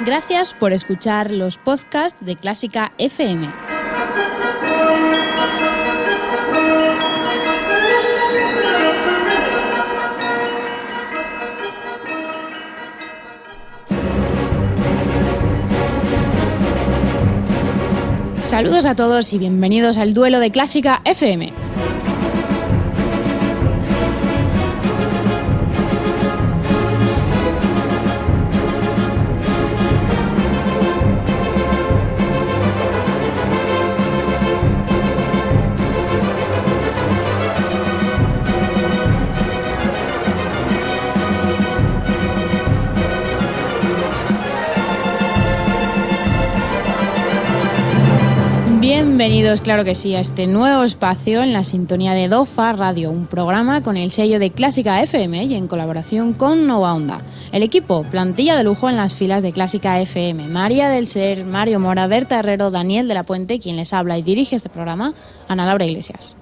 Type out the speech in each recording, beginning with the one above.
Gracias por escuchar los podcasts de Clásica FM. Saludos a todos y bienvenidos al duelo de Clásica FM. Bienvenidos, claro que sí, a este nuevo espacio en la sintonía de DOFA Radio, un programa con el sello de Clásica FM y en colaboración con Nova Onda. El equipo, plantilla de lujo en las filas de Clásica FM, María del Ser, Mario Mora, Berta Herrero, Daniel de la Puente, quien les habla y dirige este programa, Ana Laura Iglesias.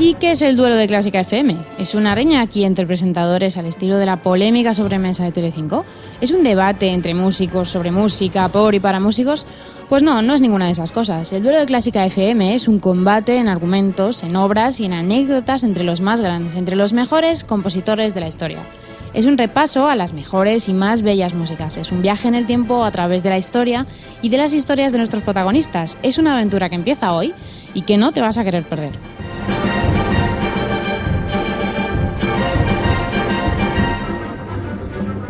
¿Y qué es el duelo de Clásica FM? ¿Es una reña aquí entre presentadores al estilo de la polémica sobremesa de Telecinco? ¿Es un debate entre músicos sobre música, por y para músicos? Pues no, no es ninguna de esas cosas. El duelo de Clásica FM es un combate en argumentos, en obras y en anécdotas entre los más grandes, entre los mejores compositores de la historia. Es un repaso a las mejores y más bellas músicas. Es un viaje en el tiempo a través de la historia y de las historias de nuestros protagonistas. Es una aventura que empieza hoy y que no te vas a querer perder.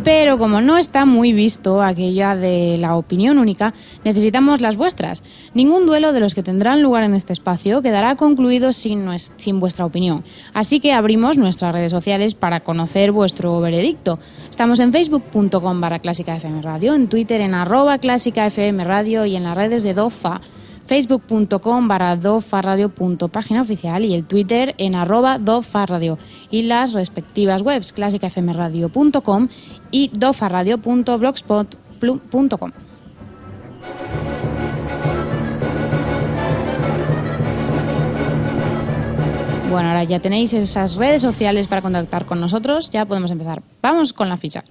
Pero como no está muy visto aquella de la opinión única, necesitamos las vuestras. Ningún duelo de los que tendrán lugar en este espacio quedará concluido sin, vuestra opinión. Así que abrimos nuestras redes sociales para conocer vuestro veredicto. Estamos en facebook.com barra clásica FM Radio, en Twitter en arroba clásica FM Radio y en las redes de DOFA facebook.com barra dofarradio.página oficial y el Twitter en arroba dofarradio y las respectivas webs clásicafmradio.com y dofarradio.blogspot.com. Bueno, ahora ya tenéis esas redes sociales para contactar con nosotros, ya podemos empezar. Vamos con la ficha.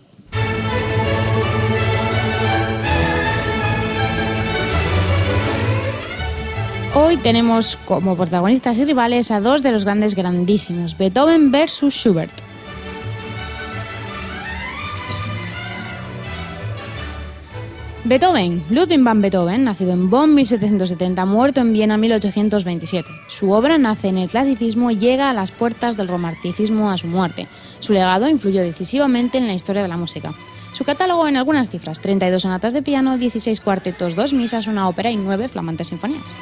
Hoy tenemos como protagonistas y rivales a dos de los grandes grandísimos, Beethoven versus Schubert. Beethoven, Ludwig van Beethoven, nacido en Bonn 1770, muerto en Viena 1827. Su obra nace en el clasicismo y llega a las puertas del romanticismo a su muerte. Su legado influyó decisivamente en la historia de la música. Su catálogo en algunas cifras, 32 sonatas de piano, 16 cuartetos, 2 misas, una ópera y 9 flamantes sinfonías.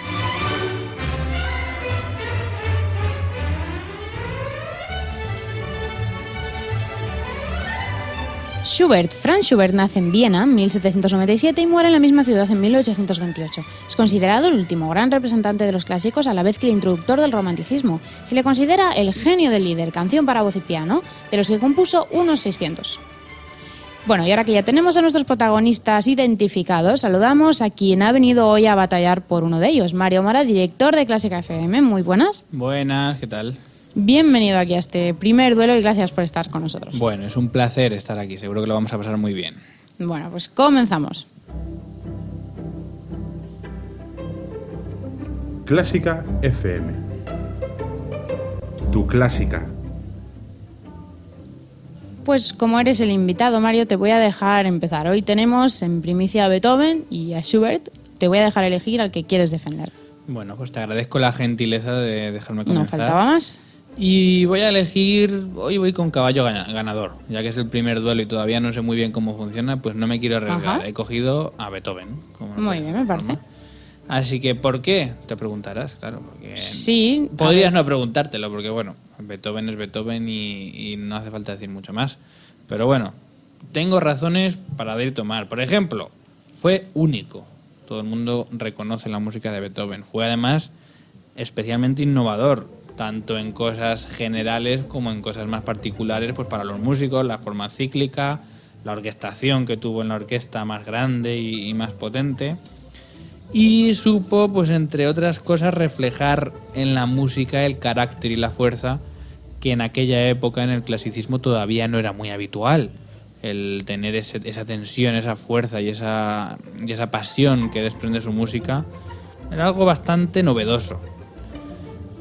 Schubert, Franz Schubert nace en Viena en 1797 y muere en la misma ciudad en 1828. Es considerado el último gran representante de los clásicos a la vez que el introductor del romanticismo. Se le considera el genio del líder, canción para voz y piano, de los que compuso unos 600. Bueno, y ahora que ya tenemos a nuestros protagonistas identificados, saludamos a quien ha venido hoy a batallar por uno de ellos, Mario Mora, director de Clásica FM. Muy buenas. Buenas, ¿qué tal? Bienvenido aquí a este primer duelo y gracias por estar con nosotros. Bueno, es un placer estar aquí, seguro que lo vamos a pasar muy bien. Bueno, pues comenzamos. Clásica FM. Tu clásica. Pues como eres el invitado, Mario, te voy a dejar empezar. Hoy tenemos en primicia a Beethoven y a Schubert. Te voy a dejar elegir al que quieres defender. Bueno, pues te agradezco la gentileza de dejarme comenzar. ¿No faltaba más? Y voy a elegir, hoy voy con caballo ganador, ya que es el primer duelo y todavía no sé muy bien cómo funciona, pues no me quiero arriesgar. He cogido a Beethoven. muy bien, me parece. Así que, ¿por qué? Te preguntarás, claro. Porque sí. Podrías no preguntártelo, porque bueno, Beethoven es Beethoven y, y, no hace falta decir mucho más. Pero bueno, tengo razones para ir tomar. Por ejemplo, fue único. Todo el mundo reconoce la música de Beethoven. Fue además especialmente innovador tanto en cosas generales como en cosas más particulares, pues para los músicos, la forma cíclica, la orquestación que tuvo en la orquesta más grande y, más potente. Y supo, pues entre otras cosas, reflejar en la música el carácter y la fuerza que en aquella época en el clasicismo todavía no era muy habitual el tener esa tensión, esa fuerza y esa, y esa pasión que desprende su música, era algo bastante novedoso.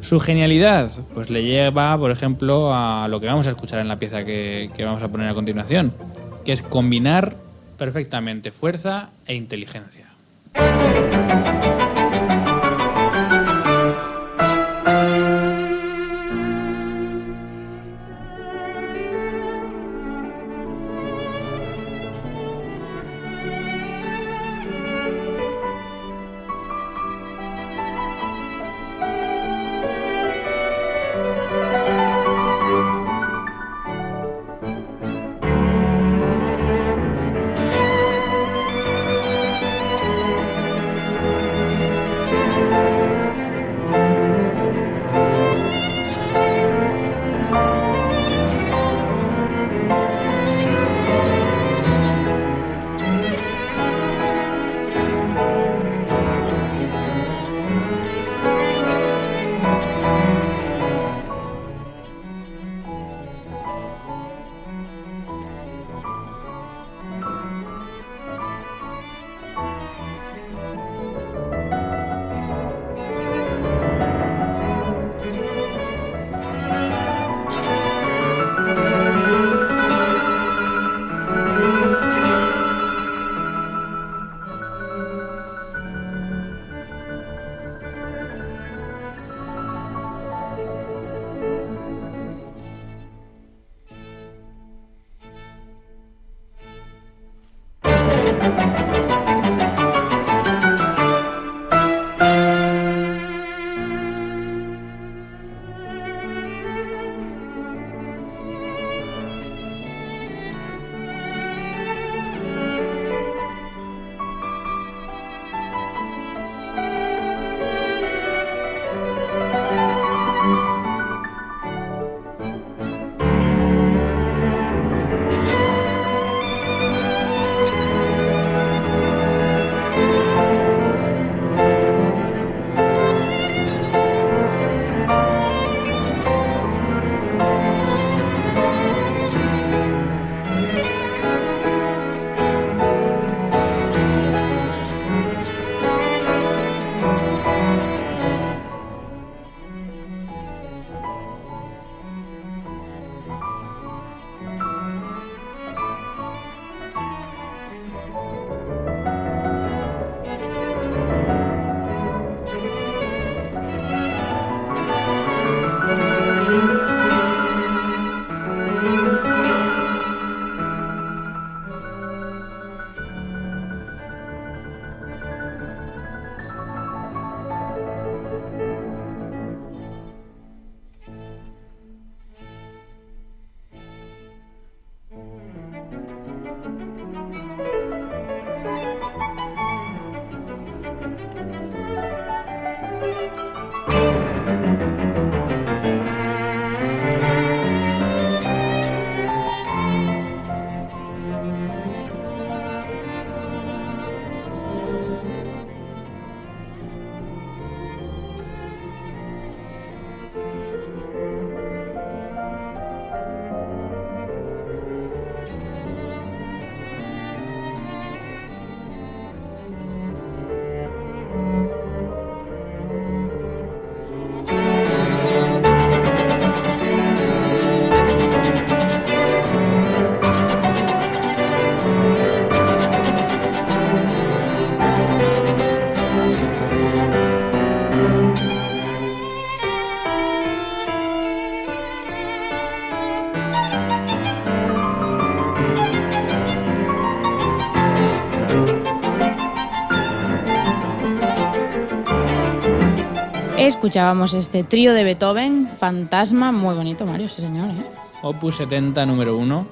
Su genialidad, pues le lleva, por ejemplo, a lo que vamos a escuchar en la pieza que, vamos a poner a continuación, que es combinar perfectamente fuerza e inteligencia. Escuchábamos este trío de Beethoven, Fantasma, muy bonito, Mario, sí señor. ¿eh? Opus 70 número 1.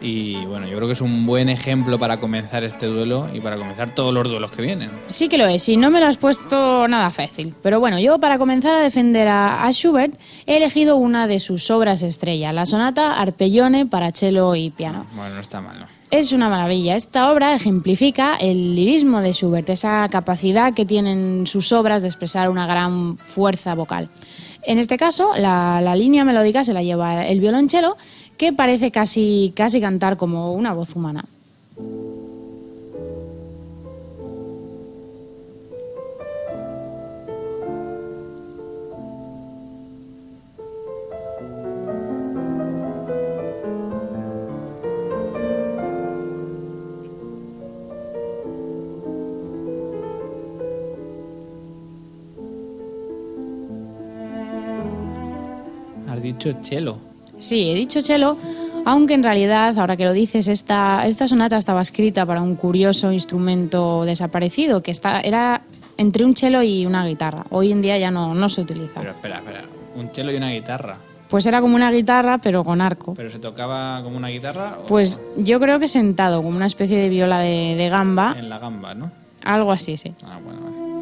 Y bueno, yo creo que es un buen ejemplo para comenzar este duelo y para comenzar todos los duelos que vienen. Sí que lo es, y no me lo has puesto nada fácil. Pero bueno, yo para comenzar a defender a, a Schubert he elegido una de sus obras estrella, la sonata Arpellone para cello y piano. Bueno, no está mal, ¿no? Es una maravilla. Esta obra ejemplifica el lirismo de Schubert, esa capacidad que tienen sus obras de expresar una gran fuerza vocal. En este caso, la, la línea melódica se la lleva el violonchelo, que parece casi, casi cantar como una voz humana. Dicho chelo. Sí, he dicho cello, aunque en realidad, ahora que lo dices, esta, esta sonata estaba escrita para un curioso instrumento desaparecido, que está, era entre un cello y una guitarra. Hoy en día ya no, no se utiliza. Pero espera, espera. Un chelo y una guitarra. Pues era como una guitarra, pero con arco. ¿Pero se tocaba como una guitarra? o Pues yo creo que sentado, como una especie de viola de, de gamba, En la gamba, ¿no? algo así, sí. Ah, bueno, vale.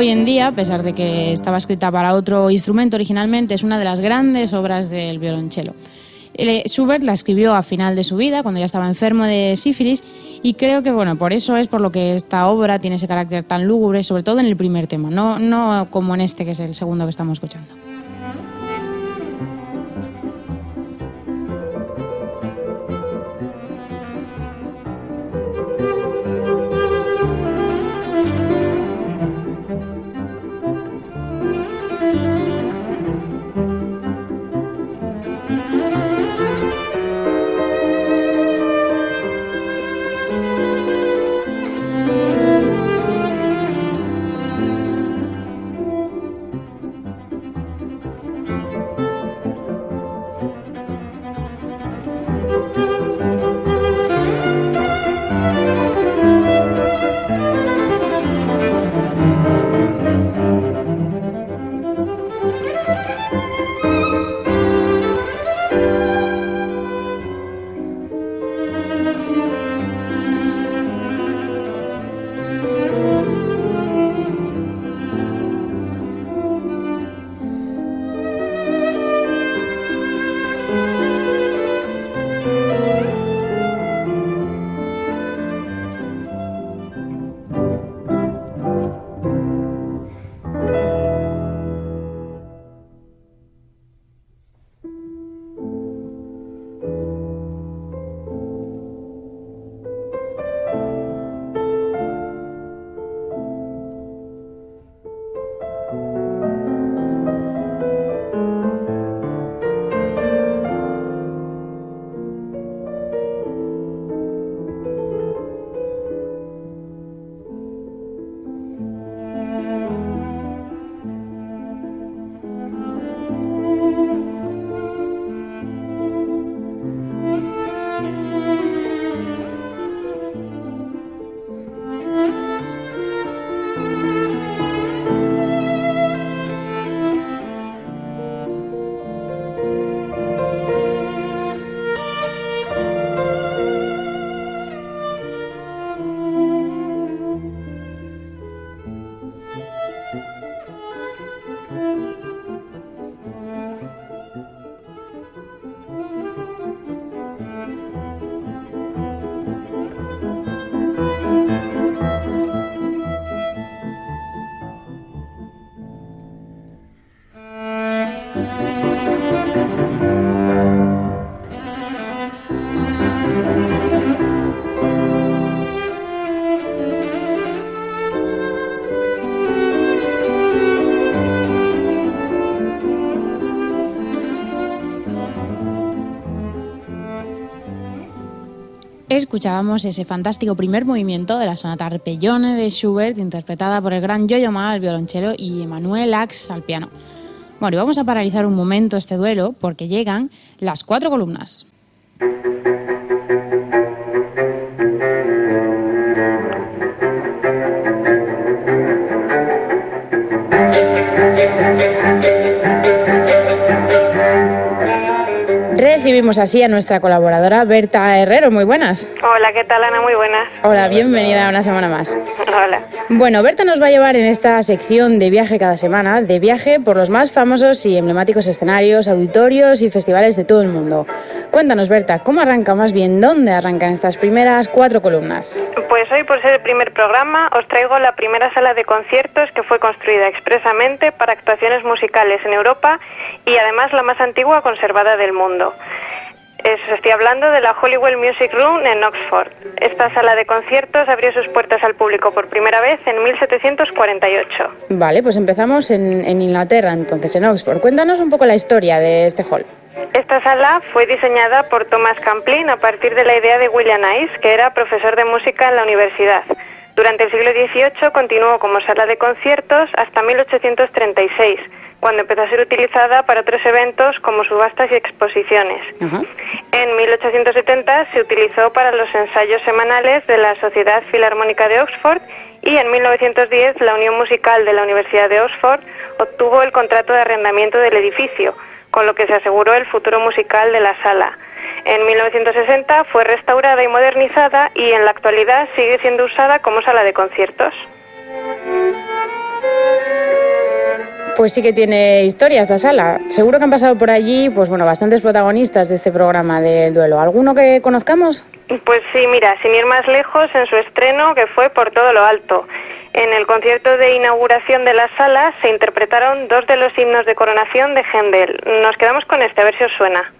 Hoy en día, a pesar de que estaba escrita para otro instrumento originalmente, es una de las grandes obras del violonchelo. Eh, Schubert la escribió a final de su vida, cuando ya estaba enfermo de sífilis, y creo que bueno, por eso es por lo que esta obra tiene ese carácter tan lúgubre, sobre todo en el primer tema, no, no como en este que es el segundo que estamos escuchando. Escuchábamos ese fantástico primer movimiento de la sonata Arpellone de Schubert, interpretada por el gran Yo-Yo Ma al violonchelo y Emanuel Ax al piano. Bueno, y vamos a paralizar un momento este duelo porque llegan las cuatro columnas. Tenemos así a nuestra colaboradora Berta Herrero. Muy buenas. Hola, ¿qué tal Ana? Muy buenas. Hola, bienvenida una semana más. Hola. Bueno, Berta nos va a llevar en esta sección de viaje cada semana, de viaje por los más famosos y emblemáticos escenarios, auditorios y festivales de todo el mundo. Cuéntanos, Berta, ¿cómo arranca más bien? ¿Dónde arrancan estas primeras cuatro columnas? Pues hoy, por ser el primer programa, os traigo la primera sala de conciertos que fue construida expresamente para actuaciones musicales en Europa y además la más antigua conservada del mundo. Es- estoy hablando de la Holywell Music Room en Oxford. Esta sala de conciertos abrió sus puertas al público por primera vez en 1748. Vale, pues empezamos en, en Inglaterra, entonces, en Oxford. Cuéntanos un poco la historia de este hall. Esta sala fue diseñada por Thomas Camplin a partir de la idea de William Ice, que era profesor de música en la universidad. Durante el siglo XVIII continuó como sala de conciertos hasta 1836, cuando empezó a ser utilizada para otros eventos como subastas y exposiciones. Ajá. En 1870 se utilizó para los ensayos semanales de la Sociedad Filarmónica de Oxford y en 1910 la Unión Musical de la Universidad de Oxford obtuvo el contrato de arrendamiento del edificio, con lo que se aseguró el futuro musical de la sala. En 1960 fue restaurada y modernizada y en la actualidad sigue siendo usada como sala de conciertos. Pues sí que tiene historia esta sala. Seguro que han pasado por allí, pues bueno, bastantes protagonistas de este programa del duelo. ¿Alguno que conozcamos? Pues sí, mira, sin ir más lejos, en su estreno, que fue por todo lo alto. En el concierto de inauguración de la sala se interpretaron dos de los himnos de coronación de Händel. Nos quedamos con este, a ver si os suena.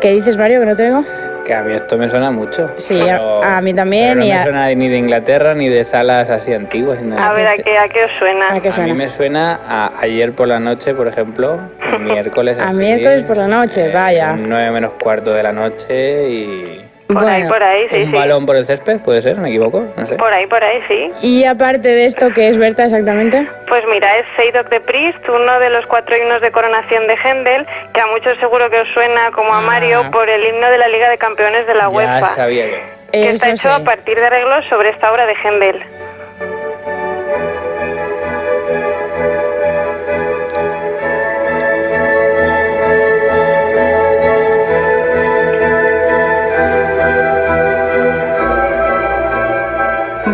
¿Qué dices, Mario, que no te oigo? Que a mí esto me suena mucho. Sí, Pero- a- a mí también pero y no a- me suena ni de Inglaterra ni de salas así antiguas. ni nada. A ver, ¿a qué, a qué os suena? ¿A qué A suena? mí me suena a ayer por la noche, por ejemplo, miércoles A así, miércoles por la noche, vaya. Nueve menos cuarto de la noche y... Por ahí, Bueno, por ahí, sí, un sí. balón por el césped, puede ser, me equivoco, no sé. Por ahí, por ahí, sí. Y aparte de esto, ¿qué es Berta exactamente? Pues mira, es Seidok de Priest, uno de los cuatro himnos de coronación de Händel, que a muchos seguro que os suena como a Ah. Mario por el himno de la Liga de Campeones de la ya UEFA. sabía yo. que está Eso hecho a sí. partir de arreglos sobre esta obra de Händel.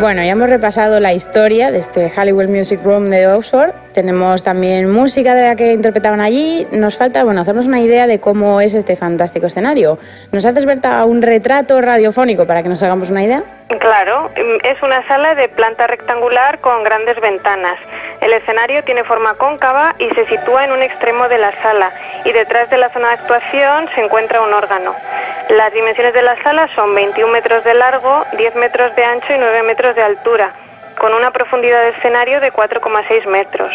Bueno, ya hemos repasado la historia de este Hollywood Music Room de Oxford. Tenemos también música de la que interpretaban allí. Nos falta, bueno, hacernos una idea de cómo es este fantástico escenario. ¿Nos haces, Berta, un retrato radiofónico para que nos hagamos una idea? Claro, mm, es una sala de planta rectangular con grandes ventanas. El escenario tiene forma cóncava y se sitúa en un extremo de la sala y detrás de la zona de actuación se encuentra un órgano. Las dimensiones de la sala son 21 metros de largo, 10 metros de ancho y 9 metros de altura, con una profundidad de escenario de 4,6 metros.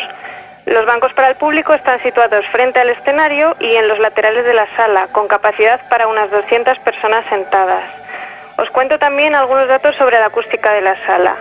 Los bancos para el público están situados frente al escenario y en los laterales de la sala, con capacidad para unas 200 personas sentadas. Os cuento también algunos datos sobre la acústica de la sala.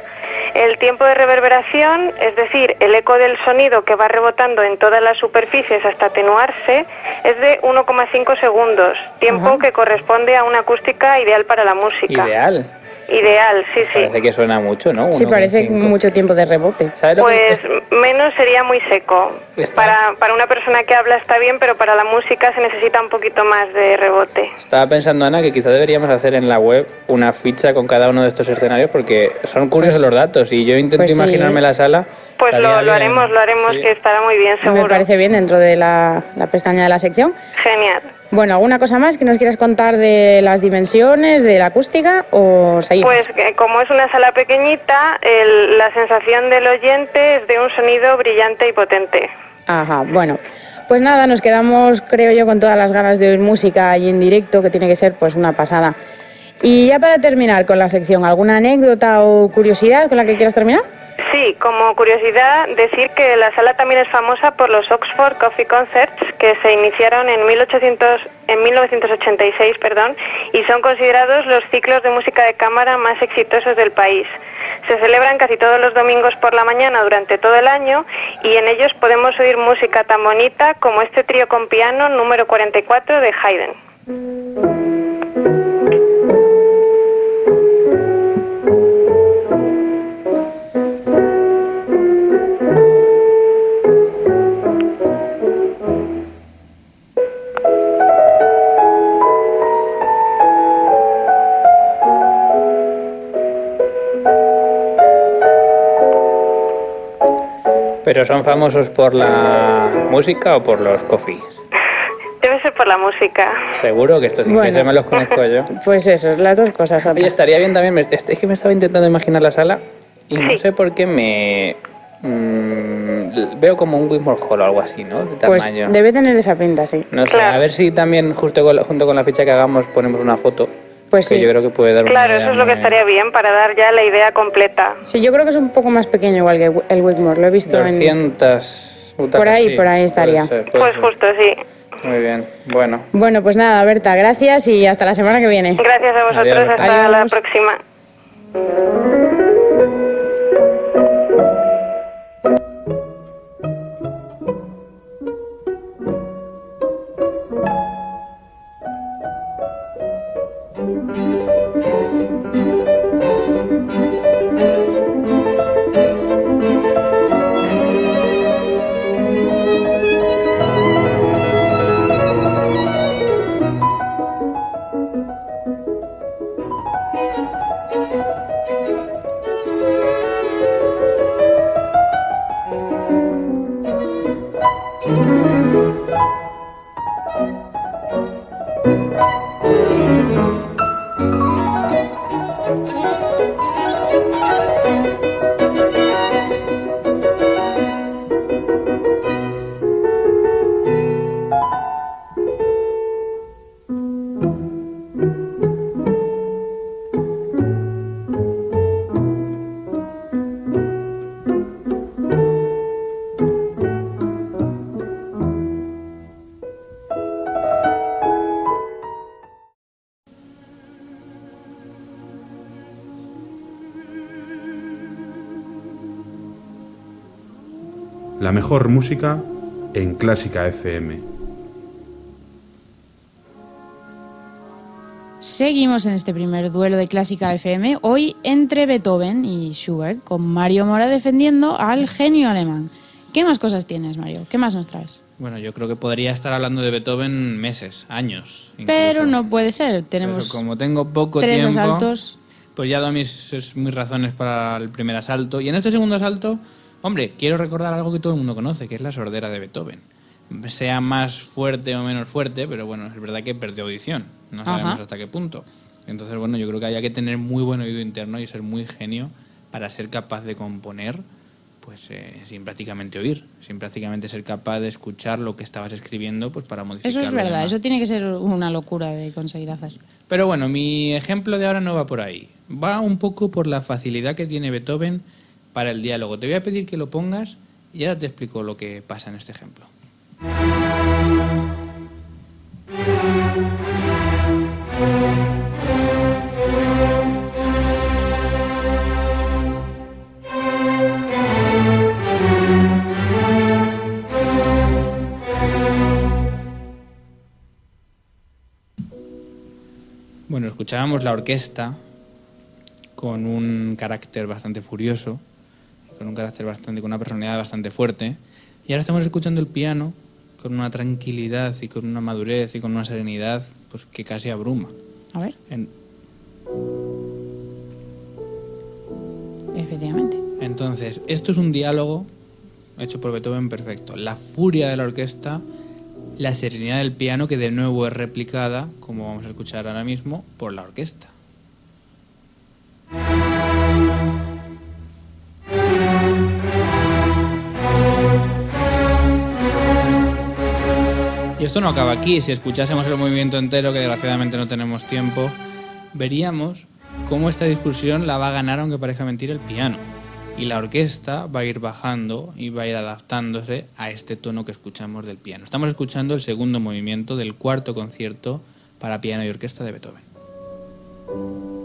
El tiempo de reverberación, es decir, el eco del sonido que va rebotando en todas las superficies hasta atenuarse, es de 1,5 segundos, tiempo que corresponde a una acústica ideal para la música. Ideal. Ideal, sí, sí. Parece que suena mucho, ¿no? Sí, parece mucho tiempo de rebote. ¿Sabes lo que Pues menos sería muy seco. Está. Para, para una persona que habla está bien, pero para la música se necesita un poquito más de rebote. Estaba pensando, Ana, que quizá deberíamos hacer en la web una ficha con cada uno de estos escenarios porque son curiosos Pues- los datos y yo intento pues imaginarme ¿eh? la sala. Pues lo, haremos, lo haremos, Sí. que estará muy bien, seguro. Me parece bien dentro de la, la pestaña de la sección. Genial. Bueno, ¿alguna cosa más que nos quieras contar de las dimensiones, de la acústica o seguimos? Pues que como es una sala pequeñita, el- la sensación del oyente es de un sonido brillante y potente. Ajá, bueno. Pues nada, nos quedamos, creo yo, con todas las ganas de oír música y en directo, que tiene que ser pues una pasada. Y ya para terminar con la sección, ¿alguna anécdota o curiosidad con la que quieras terminar? Sí, como curiosidad, decir que la sala también es famosa por los Oxford Coffee Concerts que se iniciaron en, 1800, en 1986 perdón, y son considerados los ciclos de música de cámara más exitosos del país. Se celebran casi todos los domingos por la mañana durante todo el año y en ellos podemos oír música tan bonita como este trío con piano número 44 de Haydn. ¿Pero son famosos por la música o por los coffees? Debe ser por la música. Seguro que estos Bueno. ingleses me los conozco yo. Pues eso, las dos cosas. Oye, estaría bien también, me- es que me estaba intentando imaginar la sala y no sé por qué me... mm, veo como un Wimore Hall o algo así, ¿no? De Pues tamaño. debe tener esa pinta, sí. No sé, a ver si también justo con junto con la ficha que hagamos ponemos una foto. Pues que sí. yo creo que puede dar una Claro, idea eso es lo que estaría bien para dar ya la idea completa. Sí, yo creo que es un poco más pequeño igual que el Wigmore. Lo he visto en... 200 butacas, Por ahí, sí, por ahí puede estaría. ser, puede Pues ser. justo, sí. Muy bien, bueno. Bueno, pues nada, Berta, gracias y hasta la semana que viene. Gracias a vosotros. Adiós. Hasta la Adiós. próxima. La mejor música en Clásica FM. Seguimos en este primer duelo de Clásica FM, hoy entre Beethoven y Schubert, con Mario Mora defendiendo al genio alemán. ¿Qué más cosas tienes, Mario? ¿Qué más nos traes? Bueno, yo creo que podría estar hablando de Beethoven meses, años. incluso. Pero no puede ser, Pero tenemos como tengo poco tres tiempo, asaltos. pues ya he dado mis, mis razones para el primer asalto. Y en este segundo asalto, hombre, quiero recordar algo que todo el mundo conoce, que es la sordera de Beethoven. Sea más fuerte o menos fuerte, pero bueno, es verdad que perdió audición. No Ajá. sabemos hasta qué punto. Entonces, bueno, yo creo que haya que tener muy buen oído interno y ser muy genio para ser capaz de componer pues eh, sin prácticamente oír, sin prácticamente ser capaz de escuchar lo que estabas escribiendo pues para Eso modificarlo. es verdad, demás. eso tiene que ser una locura de conseguir hacer. Pero bueno, mi ejemplo de ahora no va por ahí. Va un poco por la facilidad que tiene Beethoven para el diálogo. Te voy a pedir que lo pongas y ahora te explico lo que pasa en este ejemplo. Bueno, escuchábamos la orquesta con un carácter bastante furioso, con un carácter bastante, con una personalidad bastante fuerte. Y ahora estamos escuchando el piano con una tranquilidad y con una madurez y con una serenidad pues que casi abruma. A ver, En- efectivamente. Entonces, esto es un diálogo hecho por Beethoven perfecto. La furia de la orquesta, la serenidad del piano, que de nuevo es replicada, como vamos a escuchar ahora mismo, por la orquesta. Y esto no acaba aquí. Si escuchásemos el movimiento entero, que desgraciadamente no tenemos tiempo, veríamos cómo esta discusión la va a ganar, aunque parezca mentira, el piano. Y la orquesta va a ir bajando y va a ir adaptándose a este tono que escuchamos del piano. Estamos escuchando el segundo movimiento del cuarto concierto para piano y orquesta de Beethoven.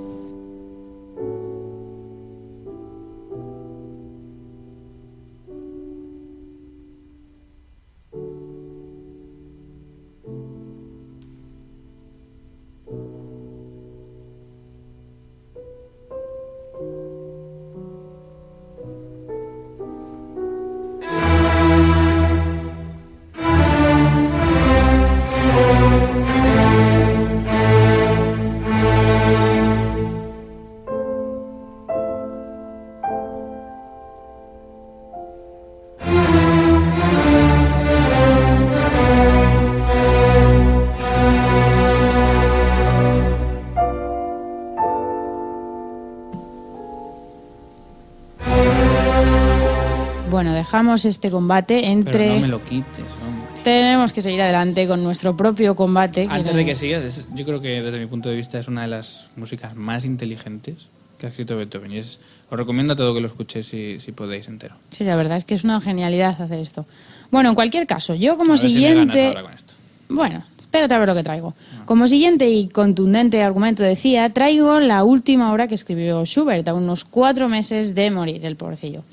Dejamos este combate entre... Pero no me lo quites, hombre. Tenemos que seguir adelante con nuestro propio combate. Antes no- de que sigas, es- yo creo que desde mi punto de vista es una de las músicas más inteligentes que ha escrito Beethoven. Y es, os recomiendo a todo que lo escuchéis si, si podéis entero. Sí, la verdad es que es una genialidad hacer esto. Bueno, en cualquier caso, yo como A ver si me ganas siguiente... ahora con esto. Bueno, espérate a ver lo que traigo. Como siguiente y contundente argumento decía, traigo la última obra que escribió Schubert, a unos cuatro meses de morir, el pobrecillo.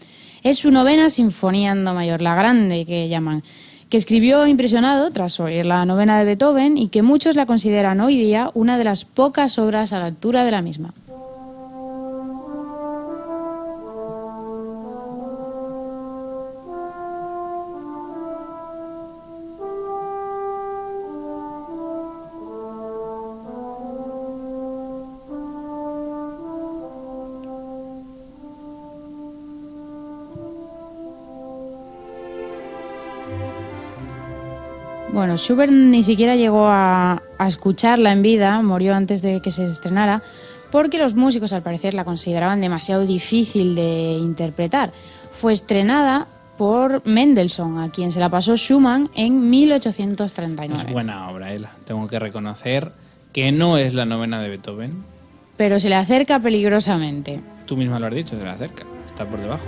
Es su novena sinfonía en do mayor, la grande que llaman, que escribió impresionado tras oír la novena de Beethoven y que muchos la consideran hoy día una de las pocas obras a la altura de la misma. Bueno, Schubert ni siquiera llegó a, a escucharla en vida, murió antes de que se estrenara, porque los músicos al parecer la consideraban demasiado difícil de interpretar. Fue estrenada por Mendelssohn, a quien se la pasó Schumann en 1839. Es buena obra, Ela. Tengo que reconocer que no es la novena de Beethoven. Pero se le acerca peligrosamente. Tú misma lo has dicho, se la acerca. Está por debajo.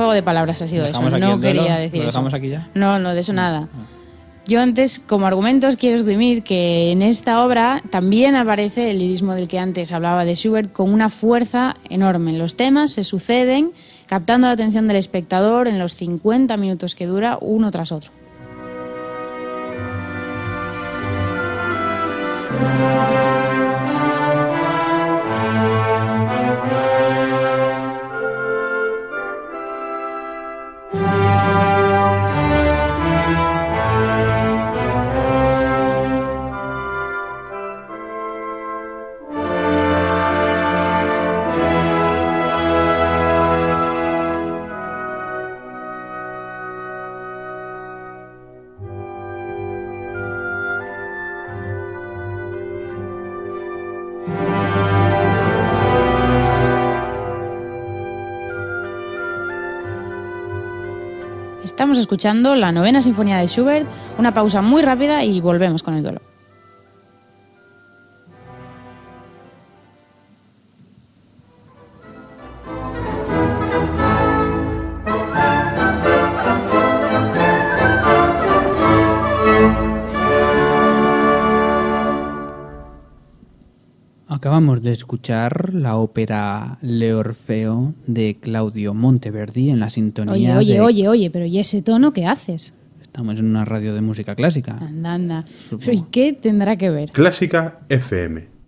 Juego de palabras ha sido eso. ¿Dejamos aquí No duelo? quería ¿Lo decir eso. dejamos aquí ya? No, no, de eso nada. Yo antes, como argumentos, quiero esgrimir que en esta obra también aparece el lirismo del que antes hablaba de Schubert con una fuerza enorme. Los temas se suceden, captando la atención del espectador en los 50 minutos que dura uno tras otro. Estamos escuchando la novena sinfonía de Schubert, una pausa muy rápida y volvemos con el duelo. Acabamos de escuchar la ópera Le Orfeo de Claudio Monteverdi en la sintonía Oye, oye, de- oye, oye, pero ¿y ese tono qué haces? Estamos en una radio de música clásica. Anda, anda. ¿Y qué tendrá que ver? Clásica FM.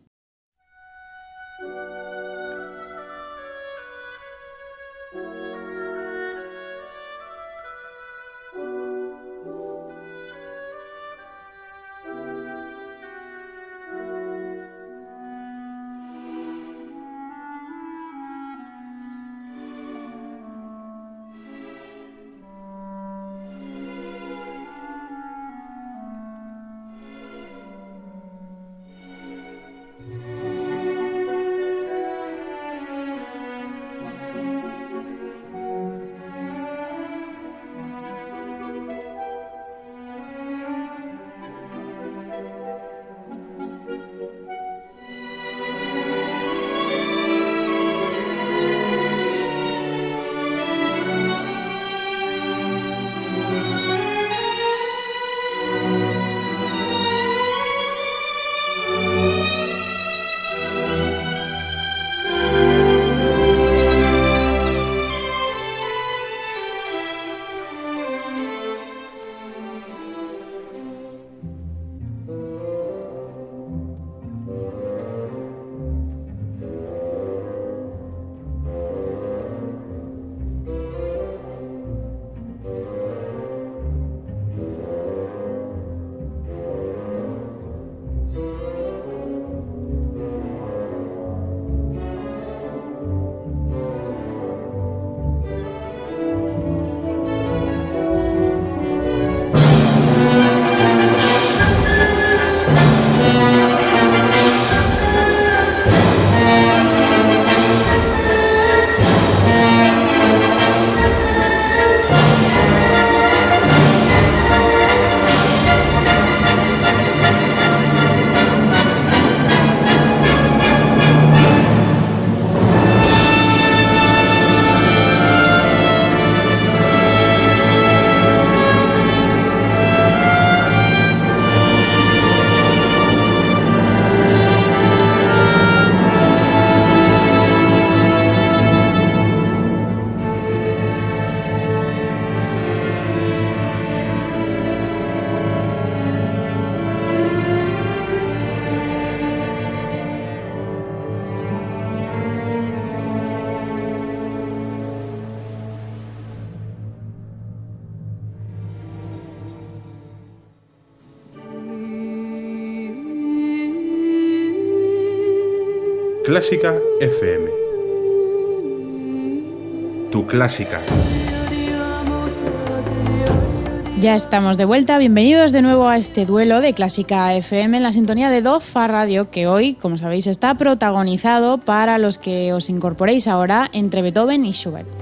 Clásica FM. Tu clásica. Ya estamos de vuelta, bienvenidos de nuevo a este duelo de Clásica FM en la sintonía de Dofa Radio, que hoy, como sabéis, está protagonizado para los que os incorporéis ahora entre Beethoven y Schubert.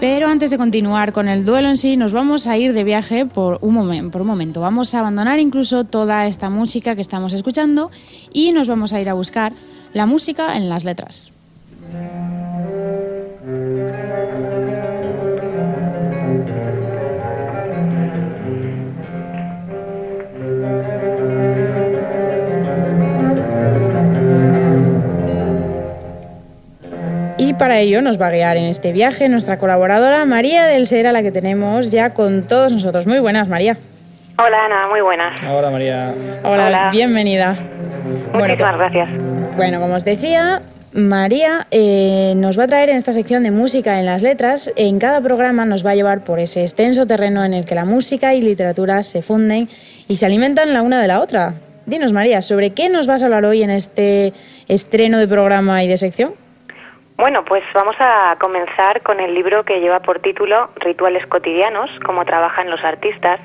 Pero antes de continuar con el duelo en sí, nos vamos a ir de viaje por un, momento. Vamos a abandonar incluso toda esta música que estamos escuchando y nos vamos a ir a buscar la música en las letras. Para ello nos va a guiar en este viaje nuestra colaboradora María del Ser, a la que tenemos ya con todos nosotros. Muy buenas, María. Hola Ana, muy buenas. Hola María. Hola, Hola. bienvenida. Muchísimas co- gracias. Bueno, como os decía, María eh, nos va a traer en esta sección de música en las letras. En cada programa nos va a llevar por ese extenso terreno en el que la música y literatura se funden y se alimentan la una de la otra. Dinos, María, ¿sobre qué nos vas a hablar hoy en este estreno de programa y de sección? Bueno, pues vamos a comenzar con el libro que lleva por título Rituales cotidianos, cómo trabajan los artistas,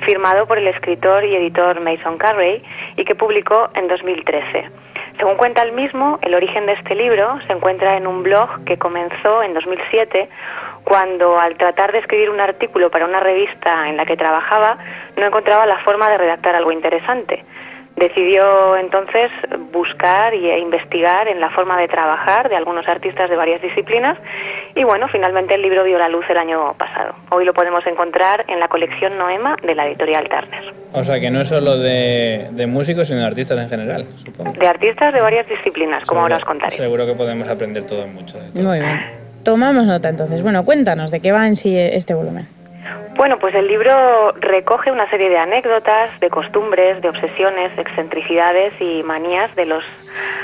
firmado por el escritor y editor Mason Carey y que publicó en 2013. Según cuenta el mismo, el origen de este libro se encuentra en un blog que comenzó en 2007 cuando al tratar de escribir un artículo para una revista en la que trabajaba no encontraba la forma de redactar algo interesante. Decidió entonces buscar e investigar en la forma de trabajar de algunos artistas de varias disciplinas y bueno, finalmente el libro vio la luz el año pasado. Hoy lo podemos encontrar en la colección Noema de la editorial Turner. O sea que no es solo de, de músicos, sino de artistas en general, supongo. De artistas de varias disciplinas, como ahora os Seguro- contaré. Seguro que podemos aprender todo mucho de todo. Muy bien. Tomamos nota entonces. Bueno, cuéntanos de qué va en sí este volumen. Bueno, pues el libro recoge una serie de anécdotas, de costumbres, de obsesiones, excentricidades y manías de los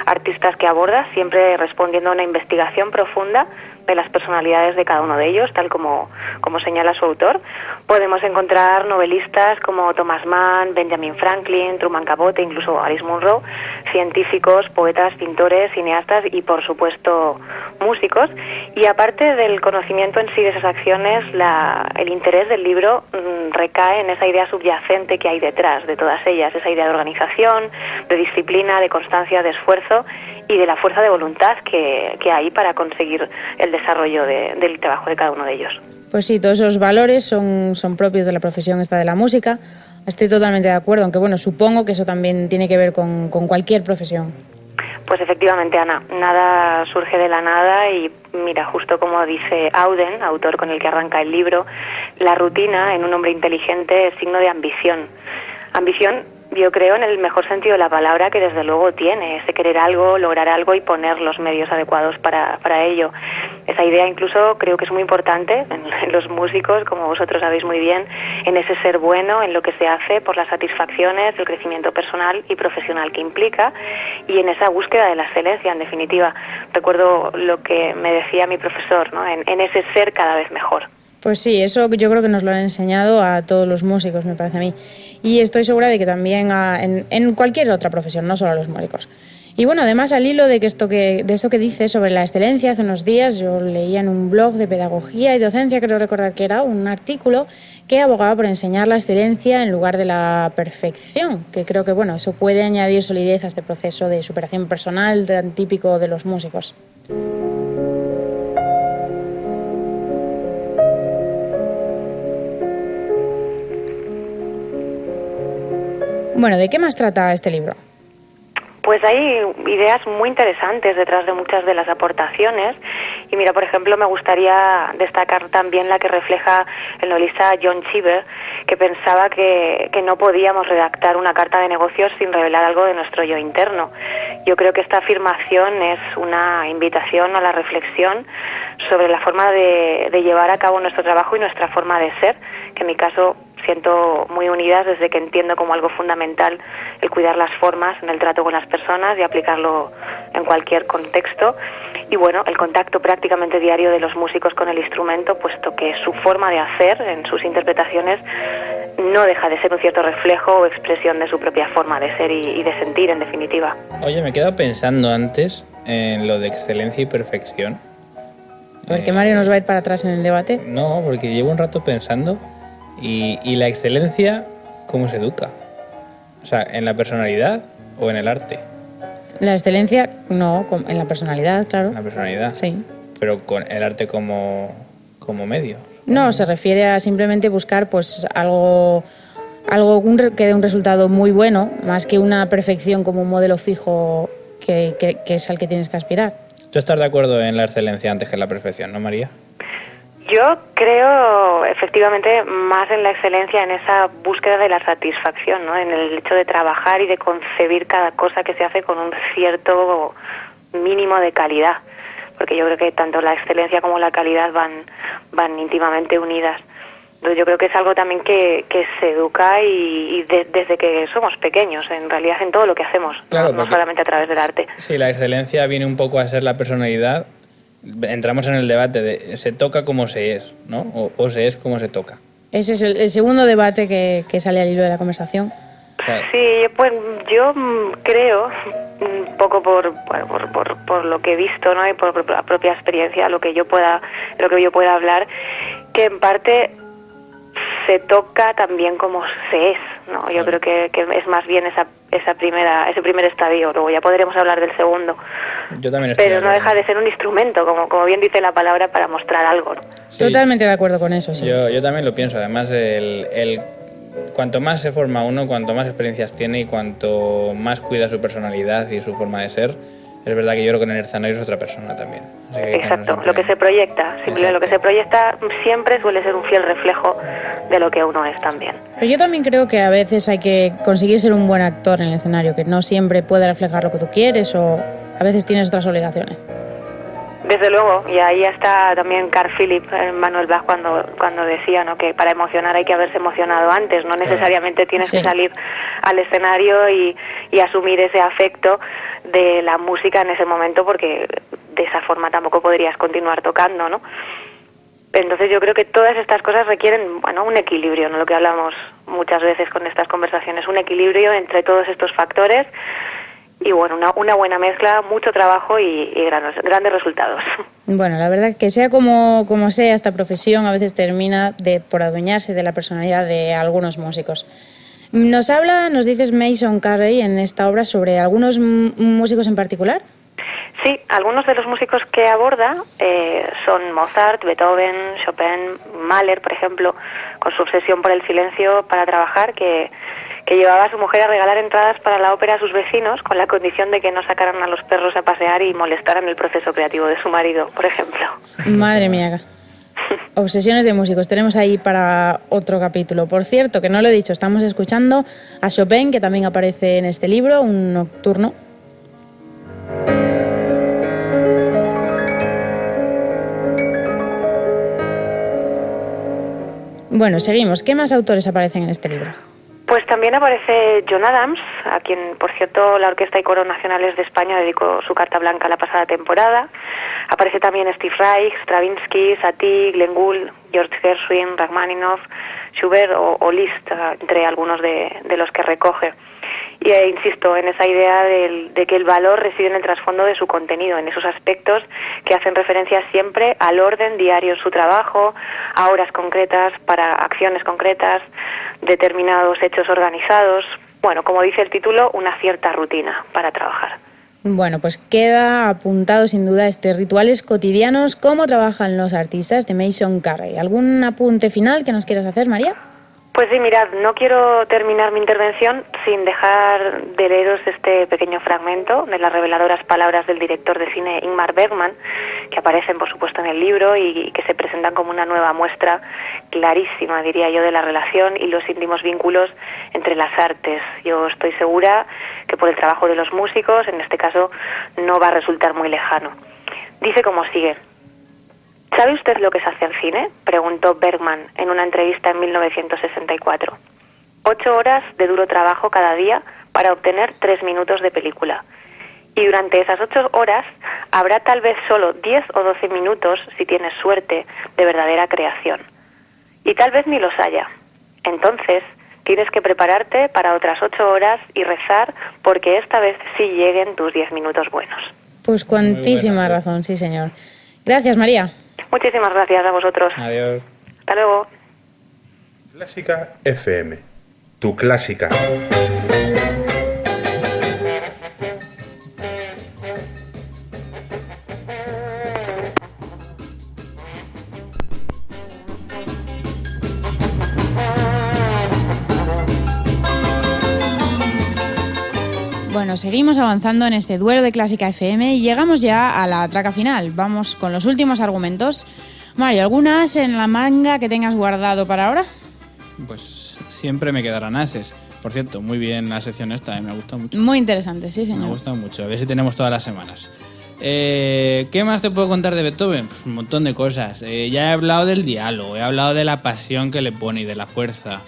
artistas que aborda, siempre respondiendo a una investigación profunda de las personalidades de cada uno de ellos, tal como, como señala su autor. Podemos encontrar novelistas como Thomas Mann, Benjamin Franklin, Truman Capote, incluso Alice Munro, científicos, poetas, pintores, cineastas y, por supuesto, músicos. Y aparte del conocimiento en sí de esas acciones, la- el interés del libro mm, recae en esa idea subyacente que hay detrás de todas ellas, esa idea de organización, de disciplina, de constancia, de esfuerzo y de la fuerza de voluntad que, que hay para conseguir el desarrollo de- del trabajo de cada uno de ellos. Pues sí, todos esos valores son, son propios de la profesión esta de la música. Estoy totalmente de acuerdo, aunque bueno, supongo que eso también tiene que ver con, con cualquier profesión. Pues efectivamente, Ana, nada surge de la nada y mira, justo como dice Auden, autor con el que arranca el libro, la rutina en un hombre inteligente es signo de ambición. Ambición, yo creo, en el mejor sentido de la palabra que desde luego tiene, ese querer algo, lograr algo y poner los medios adecuados para, para ello. Esa idea incluso creo que es muy importante en, los músicos, como vosotros sabéis muy bien, en ese ser bueno, en lo que se hace por las satisfacciones, el crecimiento personal y profesional que implica y en esa búsqueda de la excelencia, en definitiva. Recuerdo lo que me decía mi profesor, ¿no? en, en ese ser cada vez mejor. Pues sí, eso yo creo que nos lo han enseñado a todos los músicos, me parece a mí. Y estoy segura de que también en cualquier otra profesión, no solo a los músicos. Y bueno, además al hilo de, que esto que, de esto que dice sobre la excelencia, hace unos días yo leía en un blog de pedagogía y docencia, creo recordar que era, un artículo que abogaba por enseñar la excelencia en lugar de la perfección, que creo que bueno, eso puede añadir solidez a este proceso de superación personal tan típico de los músicos. Bueno, ¿de qué más trata este libro? Pues hay ideas muy interesantes detrás de muchas de las aportaciones. Y mira, por ejemplo, me gustaría destacar también la que refleja el novelista John Cheever, que pensaba que, que no podíamos redactar una carta de negocios sin revelar algo de nuestro yo interno. Yo creo que esta afirmación es una invitación a la reflexión sobre la forma de, de llevar a cabo nuestro trabajo y nuestra forma de ser, que en mi caso siento muy unidas desde que entiendo como algo fundamental el cuidar las formas en el trato con las personas y aplicarlo en cualquier contexto. Y bueno, el contacto prácticamente diario de los músicos con el instrumento, puesto que su forma de hacer en sus interpretaciones no deja de ser un cierto reflejo o expresión de su propia forma de ser y, de sentir, en definitiva. Oye, me he quedado pensando antes en lo de excelencia y perfección. A ver, que Mario nos va a ir para atrás en el debate. No, porque llevo un rato pensando y, y la excelencia, ¿cómo se educa? O sea, ¿en la personalidad o en el arte? La excelencia, no, en la personalidad, claro. En la personalidad. Sí. Pero con el arte como, como medio. No, se refiere a simplemente buscar pues algo algo que dé un resultado muy bueno, más que una perfección como un modelo fijo que, que, es al que tienes que aspirar. ¿Tú estás de acuerdo en la excelencia antes que en la perfección, no, María? Yo creo efectivamente más en la excelencia, en esa búsqueda de la satisfacción, ¿no? en el hecho de trabajar y de concebir cada cosa que se hace con un cierto mínimo de calidad porque yo creo que tanto la excelencia como la calidad van, van íntimamente unidas. Entonces yo creo que es algo también que, que se educa y, desde que somos pequeños, en realidad en todo lo que hacemos, no, solamente a través del arte. Sí, la excelencia viene un poco a ser la personalidad. Entramos en el debate de se toca como se es, ¿no? O, se es como se toca. Ese es el, segundo debate que, que sale al hilo de la conversación. Sí, pues yo mm, creo, un poco por, por, por, por, lo que he visto ¿no? y por, la propia experiencia, lo que yo pueda, lo que yo pueda hablar, que en parte se toca también como se es, ¿no? Yo creo que, que, es más bien esa, esa primera, ese primer estadio, luego ya podremos hablar del segundo. Yo también Pero no deja de ser un instrumento, como, como bien dice la palabra, para mostrar algo. Totalmente de acuerdo con eso, sí. Yo, yo también lo pienso, además el, el cuanto más se forma uno, cuanto más experiencias tiene y cuanto más cuida su personalidad y su forma de ser, es verdad que yo creo que en el escenario es otra persona también. Exacto, lo que se proyecta, simplemente lo que se proyecta siempre suele ser un fiel reflejo de lo que uno es también. Pero yo también creo que a veces hay que conseguir ser un buen actor en el escenario, que no siempre puede reflejar lo que tú quieres o a veces tienes otras obligaciones. Desde luego, y ahí está también Carl Philip, eh, Manuel Bach, cuando, cuando decía ¿no? que para emocionar hay que haberse emocionado antes, no necesariamente tienes que salir al escenario y, y asumir ese afecto de la música en ese momento, porque de esa forma tampoco podrías continuar tocando, ¿no? Entonces yo creo que todas estas cosas requieren, bueno, un equilibrio, ¿no? Lo que hablamos muchas veces con estas conversaciones, un equilibrio entre todos estos factores y bueno, una, una buena mezcla, mucho trabajo y, grandes, grandes resultados. Bueno, la verdad que sea como, como sea, esta profesión a veces termina de, por adueñarse de la personalidad de algunos músicos. Nos habla, nos dices Mason Carey en esta obra sobre algunos músicos en particular. Sí, algunos de los músicos que aborda eh, son Mozart, Beethoven, Chopin, Mahler, por ejemplo, con su obsesión por el silencio para trabajar, que que llevaba a su mujer a regalar entradas para la ópera a sus vecinos con la condición de que no sacaran a los perros a pasear y molestaran el proceso creativo de su marido, por ejemplo. Madre mía. Obsesiones de músicos, tenemos ahí para otro capítulo. Por cierto, que no lo he dicho, estamos escuchando a Chopin, que también aparece en este libro, un nocturno. Bueno, seguimos. ¿Qué más autores aparecen en este libro? Pues también aparece John Adams, a quien, por cierto, la Orquesta y Coro Nacionales de España dedicó su carta blanca la pasada temporada. Aparece también Steve Reich, Stravinsky, Satie, Glenn Gould, George Gershwin, Rachmaninoff, Schubert o, Liszt, entre algunos de los que recoge. Y eh, insisto en esa idea de que el valor reside en el trasfondo de su contenido, en esos aspectos que hacen referencia siempre al orden diario su trabajo, a horas concretas, para acciones concretas, determinados hechos organizados. Bueno, como dice el título, una cierta rutina para trabajar. Bueno, pues queda apuntado sin duda este rituales cotidianos, cómo trabajan los artistas de Mason Carey. ¿Algún apunte final que nos quieras hacer, María? Pues sí, mirad, no quiero terminar mi intervención sin dejar de leeros este pequeño fragmento de las reveladoras palabras del director de cine Ingmar Bergman, que aparecen, por supuesto, en el libro y que se presentan como una nueva muestra clarísima, diría yo, de la relación y los íntimos vínculos entre las artes. Yo estoy segura que por el trabajo de los músicos, en este caso, no va a resultar muy lejano. Dice como sigue. ¿Sabe usted lo que se hace en cine? preguntó Bergman en una entrevista en 1964. Ocho horas de duro trabajo cada día para obtener tres minutos de película. Y durante esas ocho horas habrá tal vez solo diez o doce minutos, si tienes suerte, de verdadera creación. Y tal vez ni los haya. Entonces, tienes que prepararte para otras ocho horas y rezar porque esta vez sí lleguen tus diez minutos buenos. Pues cuantísima razón, sí, señor. Gracias, María. Muchísimas gracias a vosotros. Adiós. Hasta luego. Clásica FM. Tu clásica. Bueno, seguimos avanzando en este duelo de Clásica FM y llegamos ya a la traca final. Vamos con los últimos argumentos. Mario, ¿algunas en la manga que tengas guardado para ahora? Pues siempre me quedarán ases. Por cierto, muy bien la sección esta, eh, me ha gustado mucho. Muy interesante, sí, Me señor. gusta mucho, a ver si tenemos todas las semanas. Eh, ¿Qué más te puedo contar de Beethoven? Pues un montón de cosas. Eh, ya he hablado del diálogo, he hablado de la pasión que le pone y de la fuerza.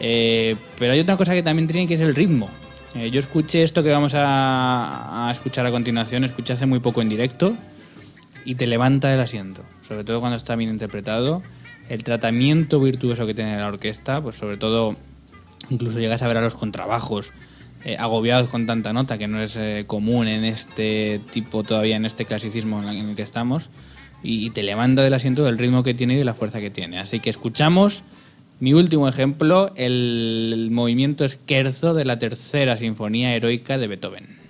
Pero hay otra cosa que también tiene que es el ritmo. Eh, yo escuché esto que vamos a, escuchar a continuación, escuché hace muy poco en directo y te levanta del asiento, sobre todo cuando está bien interpretado. El tratamiento virtuoso que tiene la orquesta, pues sobre todo incluso llegas a ver a los contrabajos eh, agobiados con tanta nota que no es eh, común en este tipo todavía en este clasicismo en, la- en el que estamos y, y te levanta del asiento del ritmo que tiene y de la fuerza que tiene así que escuchamos mi último ejemplo el, movimiento esquerzo de la tercera sinfonía heroica de Beethoven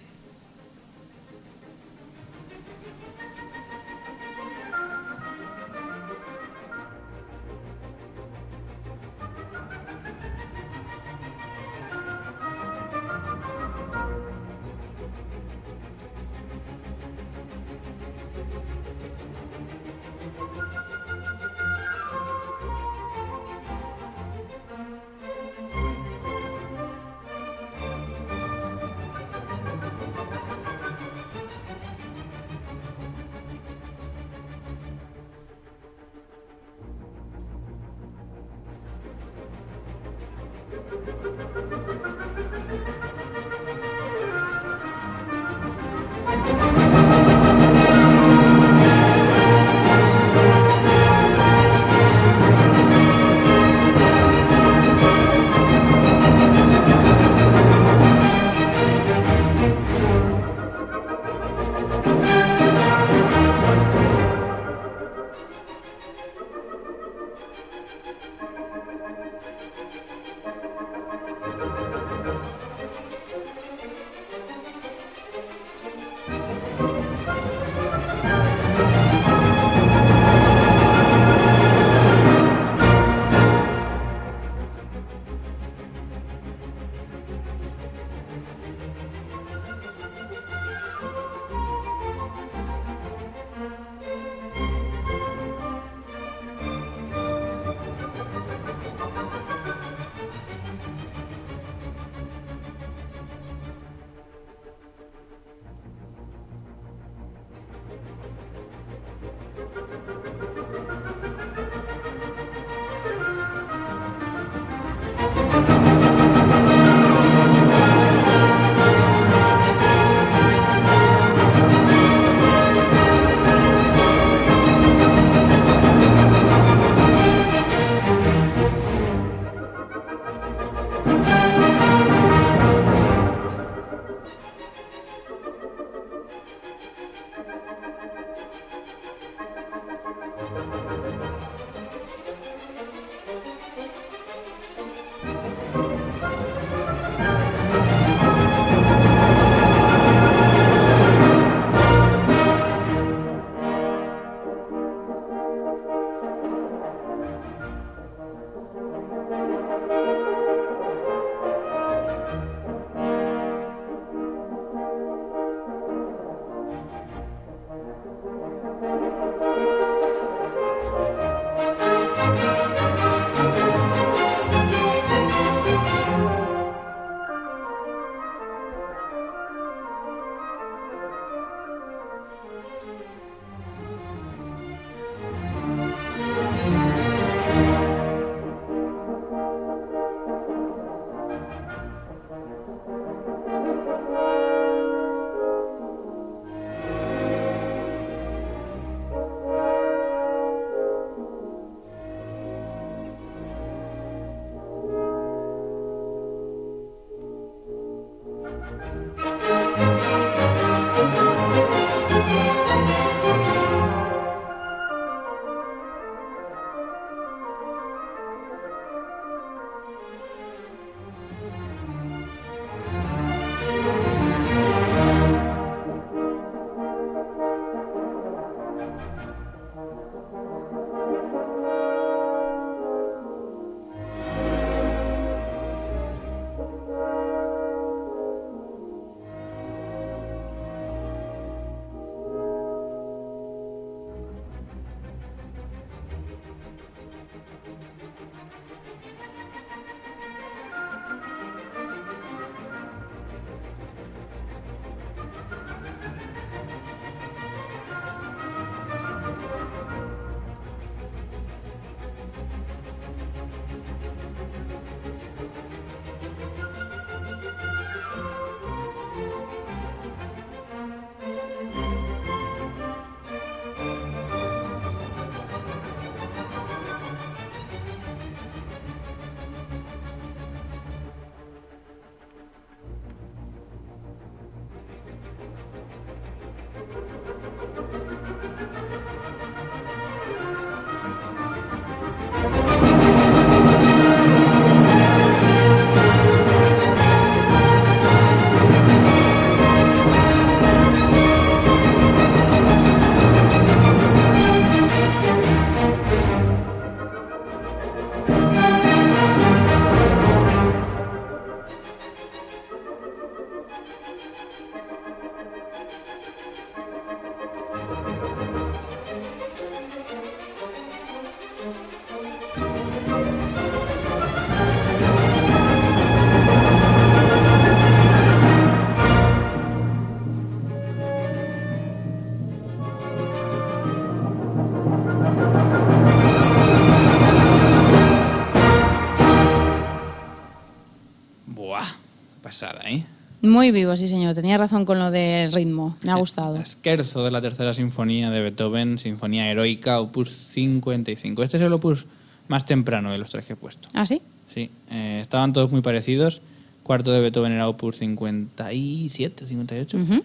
Muy vivo, sí, señor. Tenía razón con lo del ritmo. Me ha gustado. Scherzo de la tercera sinfonía de Beethoven, Sinfonía Heroica, opus 55. Este es el opus más temprano de los tres que he puesto. ¿Ah, sí? Sí, eh, estaban todos muy parecidos. Cuarto de Beethoven era opus 57, 58. Ujú.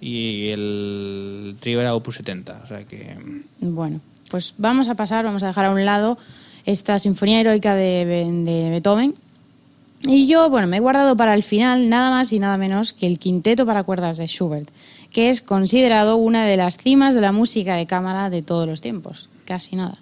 Y el trío era opus 70. O sea que. Bueno, pues vamos a pasar, vamos a dejar a un lado esta sinfonía heroica de Beethoven. Y yo, bueno, me he guardado para el final nada más y nada menos que el quinteto para cuerdas de Schubert, que es considerado una de las cimas de la música de cámara de todos los tiempos. Casi nada.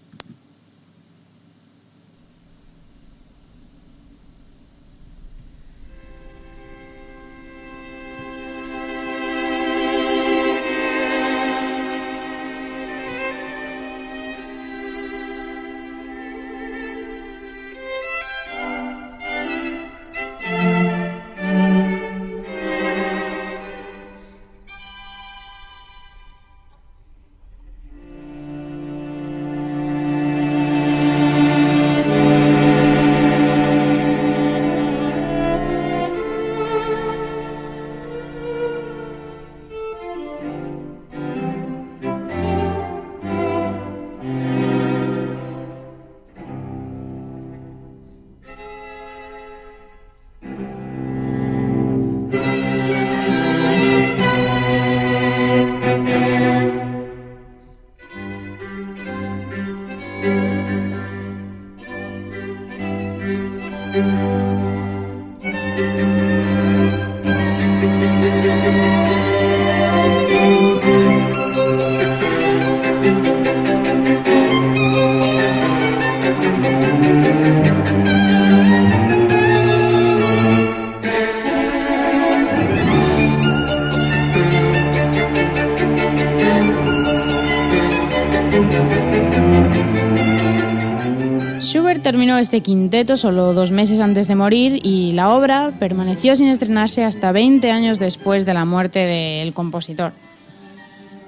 Este quinteto solo dos meses antes de morir y la obra permaneció sin estrenarse hasta 20 años después de la muerte del compositor.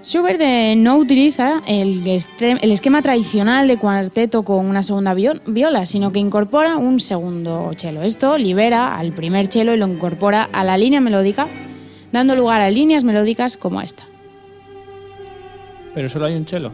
Schubert eh, no utiliza el, el esquema tradicional de cuarteto con una segunda vio- viola, sino que incorpora un segundo cello. Esto libera al primer cello y lo incorpora a la línea melódica, dando lugar a líneas melódicas como esta. Pero solo hay un chelo.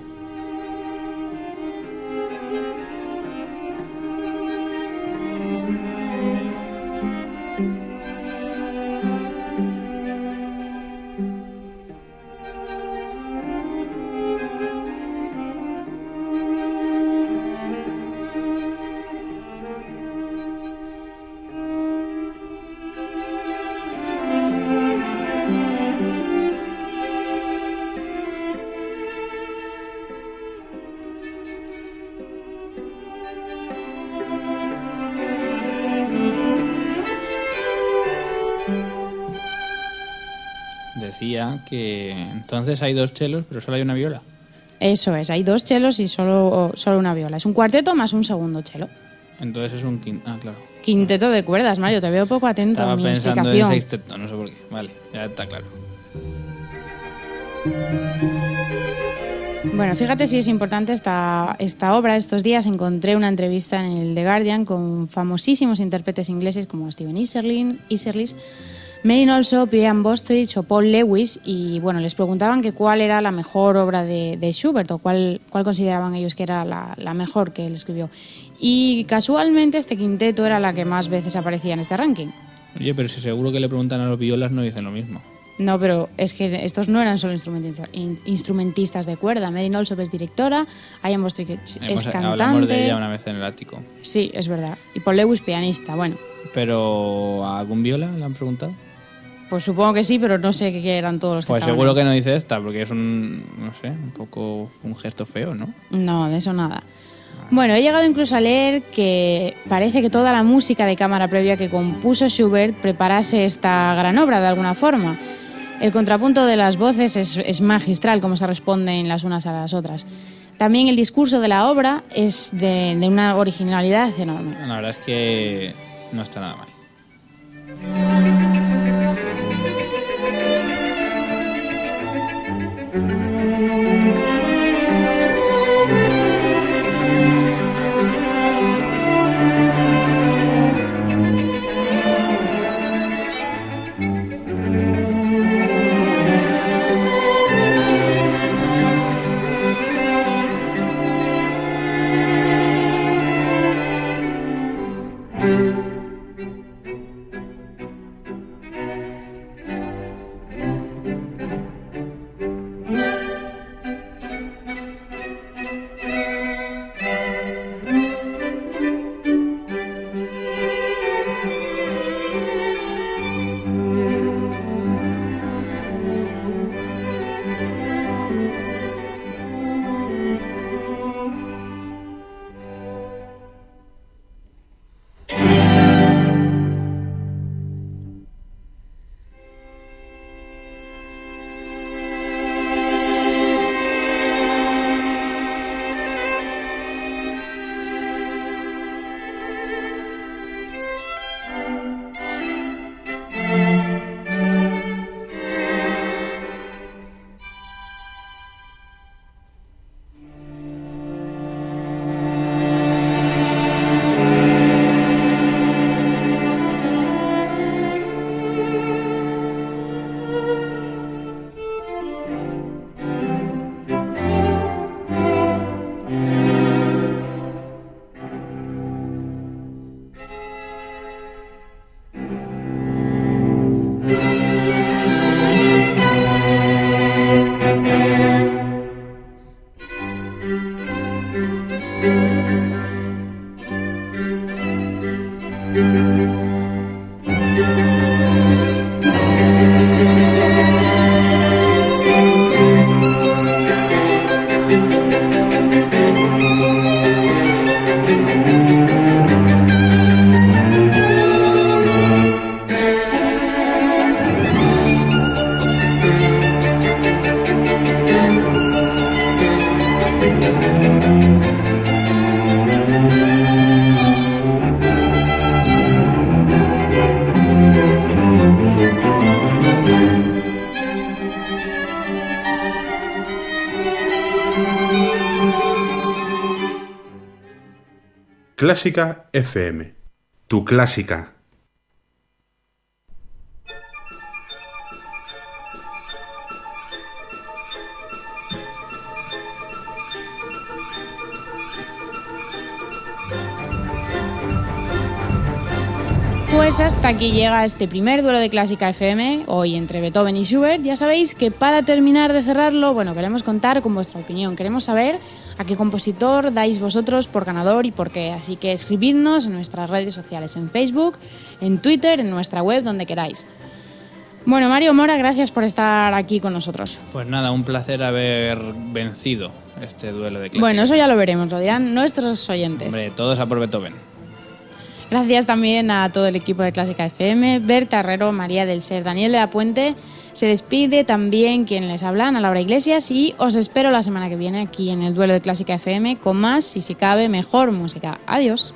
Entonces hay dos chelos, pero solo hay una viola. Eso es, hay dos chelos y solo, solo una viola. Es un cuarteto más un segundo chelo. Entonces es un. Ah, claro. Quinteto de cuerdas, Mario, te veo poco atento Estaba a mi pensando en explicación. sexteto, no sé por qué. Vale, ya está claro. Bueno, fíjate si es importante esta, esta obra. Estos días encontré una entrevista en el The Guardian con famosísimos intérpretes ingleses como Steven Iserlin, Iserlis, Marin Alsop, Ian Bostridge o Paul Lewis y bueno, les preguntaban que cuál era la mejor obra de, de Schubert o cuál, cuál consideraban ellos que era la, la mejor que él escribió. Y casualmente este quinteto era la que más veces aparecía en este ranking. Oye, pero si seguro que le preguntan a los violas no dicen lo mismo. No, pero es que estos no eran solo instrumentistas, in- instrumentistas de cuerda. Marin Olsop es directora, Ian Bostridge es Hemos- cantante. hablamos de ella una vez en el ático. Sí, es verdad. Y Paul Lewis pianista. Bueno, Pero ¿a algún viola le han preguntado? Pues supongo que sí, pero no sé qué eran todos los que Pues estaban seguro ahí. que no dice esta, porque es un, no sé, un poco un gesto feo, ¿no? No, de eso nada. Bueno, he llegado incluso a leer que parece que toda la música de cámara previa que compuso Schubert preparase esta gran obra de alguna forma. El contrapunto de las voces es, es magistral, como se responden las unas a las otras. También el discurso de la obra es de, de una originalidad enorme. La verdad es que no está nada mal. Clásica FM. Tu clásica. Pues hasta aquí llega este primer duelo de Clásica FM, hoy entre Beethoven y Schubert. Ya sabéis que para terminar de cerrarlo, bueno, queremos contar con vuestra opinión. Queremos saber a qué compositor dais vosotros por ganador y por qué. Así que escribidnos en nuestras redes sociales, en Facebook, en Twitter, en nuestra web, donde queráis. Bueno, Mario Mora, gracias por estar aquí con nosotros. Pues nada, un placer haber vencido este duelo de Clásica. Bueno, eso ya lo veremos, lo dirán nuestros oyentes. Hombre, todos a por Beethoven. Gracias también a todo el equipo de Clásica FM, Berta Herrero, María del Ser, Daniel de la Puente. Se despide también quien les habla, Ana Laura Iglesias, y os espero la semana que viene aquí en el duelo de Clásica FM con más, y si cabe, mejor música. Adiós.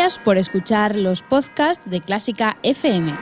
Gracias por escuchar los podcasts de Clásica FM.